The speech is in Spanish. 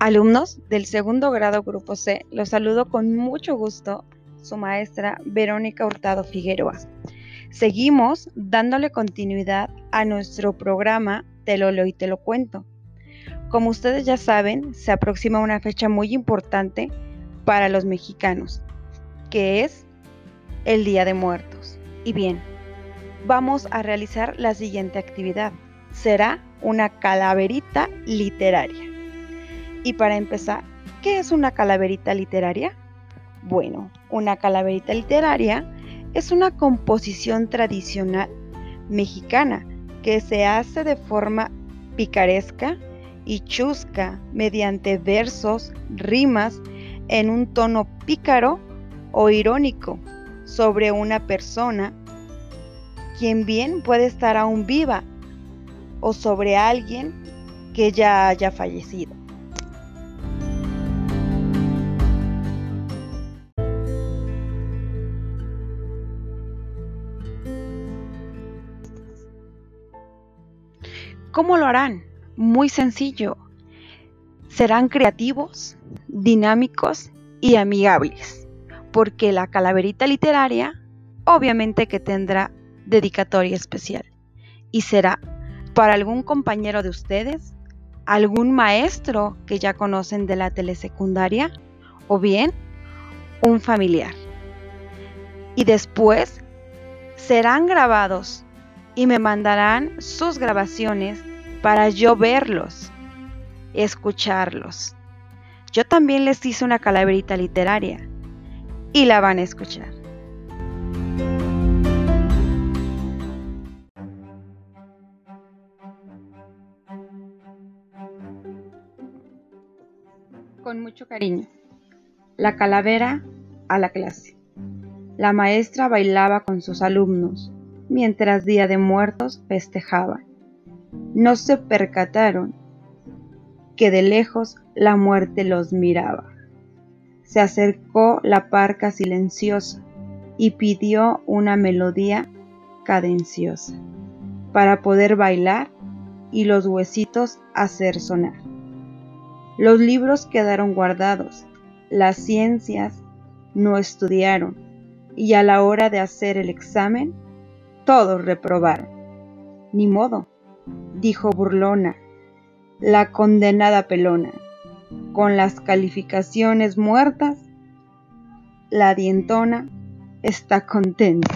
Alumnos del segundo grado Grupo C, los saludo con mucho gusto su maestra Verónica Hurtado Figueroa. Seguimos dándole continuidad a nuestro programa Te lo leo y te lo cuento. Como ustedes ya saben, se aproxima una fecha muy importante para los mexicanos, que es el Día de Muertos. Y bien, vamos a realizar la siguiente actividad. Será una calaverita literaria. Y para empezar, ¿qué es una calaverita literaria? Bueno, una calaverita literaria es una composición tradicional mexicana que se hace de forma picaresca y chusca mediante versos, rimas en un tono pícaro o irónico sobre una persona, quien bien puede estar aún viva, o sobre alguien que ya haya fallecido. ¿Cómo lo harán? Muy sencillo. Serán creativos, dinámicos y amigables, porque la calaverita literaria obviamente que tendrá dedicatoria especial y será para algún compañero de ustedes, algún maestro que ya conocen de la telesecundaria o bien un familiar. Y después serán grabados y me mandarán sus grabaciones para yo verlos, escucharlos. Yo también les hice una calaverita literaria y la van a escuchar. Con mucho cariño. La calavera a la clase. La maestra bailaba con sus alumnos mientras Día de Muertos festejaban. No se percataron que de lejos la muerte los miraba. Se acercó la parca silenciosa y pidió una melodía cadenciosa para poder bailar y los huesitos hacer sonar. Los libros quedaron guardados, las ciencias no estudiaron y a la hora de hacer el examen todos reprobaron. Ni modo, dijo burlona, la condenada pelona. Con las calificaciones muertas, la dientona está contenta.